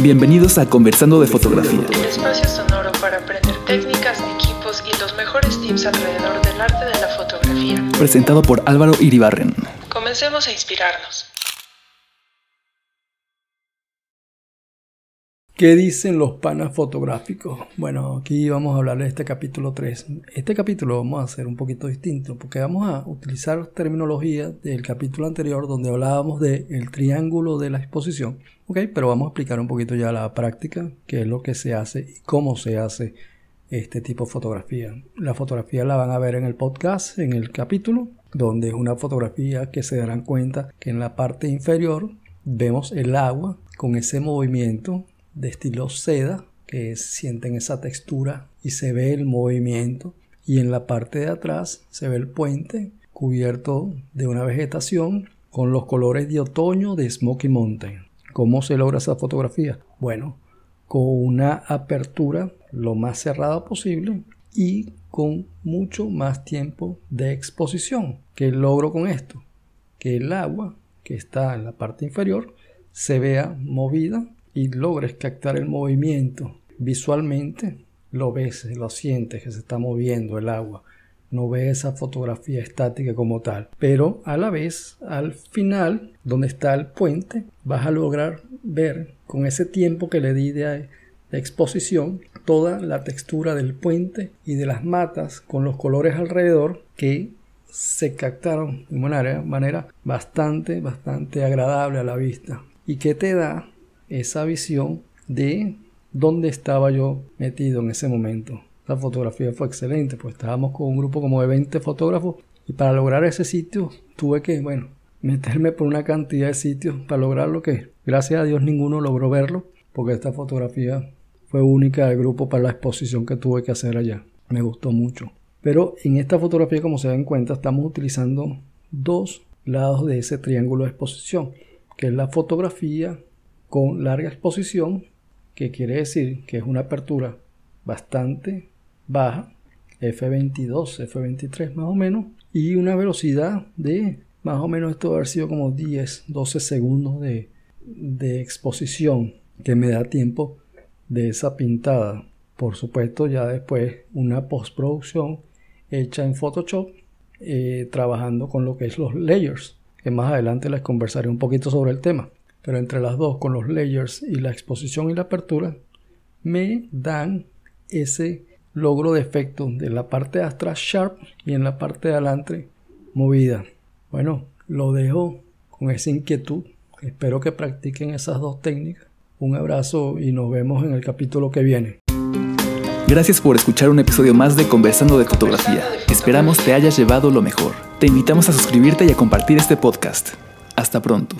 Bienvenidos a Conversando de Fotografía. El espacio sonoro para aprender técnicas, equipos y los mejores tips alrededor del arte de la fotografía. Presentado por Álvaro Iribarren. Comencemos a inspirarnos. ¿Qué dicen los panas fotográficos? Bueno, aquí vamos a hablar de este capítulo 3. Este capítulo vamos a hacer un poquito distinto porque vamos a utilizar terminología del capítulo anterior donde hablábamos del triángulo de la exposición. ¿ok? Pero vamos a explicar un poquito ya la práctica, qué es lo que se hace y cómo se hace este tipo de fotografía. La fotografía la van a ver en el podcast, en el capítulo, donde es una fotografía que se darán cuenta que en la parte inferior vemos el agua con ese movimiento de estilo seda, que sienten esa textura y se ve el movimiento. Y en la parte de atrás se ve el puente cubierto de una vegetación con los colores de otoño de Smoky Mountain. ¿Cómo se logra esa fotografía? Bueno, con una apertura lo más cerrada posible y con mucho más tiempo de exposición. ¿Qué logro con esto? Que el agua que está en la parte inferior se vea movida y logres captar el movimiento visualmente, lo ves, lo sientes que se está moviendo el agua. No ves esa fotografía estática como tal. Pero a la vez, al final, donde está el puente, vas a lograr ver con ese tiempo que le di de, exposición toda la textura del puente y de las matas con los colores alrededor que se captaron de una manera bastante, bastante agradable a la vista. ¿Y que te da esa visión de dónde estaba yo metido en ese momento. La fotografía fue excelente, pues estábamos con un grupo como de 20 fotógrafos y para lograr ese sitio tuve que, bueno, meterme por una cantidad de sitios para lograr lo que, gracias a Dios, ninguno logró verlo, porque esta fotografía fue única del grupo para la exposición que tuve que hacer allá. Me gustó mucho. Pero en esta fotografía, como se dan cuenta, estamos utilizando dos lados de ese triángulo de exposición, que es la fotografía con larga exposición, que quiere decir que es una apertura bastante baja, F22, F23 más o menos, y una velocidad de más o menos esto debe haber sido como 10, 12 segundos de, exposición que me da tiempo de esa pintada. Por supuesto, ya después una postproducción hecha en Photoshop, eh, trabajando con lo que es los layers, que más adelante les conversaré un poquito sobre el tema pero entre las dos con los layers y la exposición y la apertura me dan ese logro de efecto de la parte de atrás sharp y en la parte de adelante movida. Bueno, lo dejo con esa inquietud. Espero que practiquen esas dos técnicas. Un abrazo y nos vemos en el capítulo que viene. Gracias por escuchar un episodio más de Conversando de Fotografía. Esperamos te hayas llevado lo mejor. Te invitamos a suscribirte y a compartir este podcast. Hasta pronto.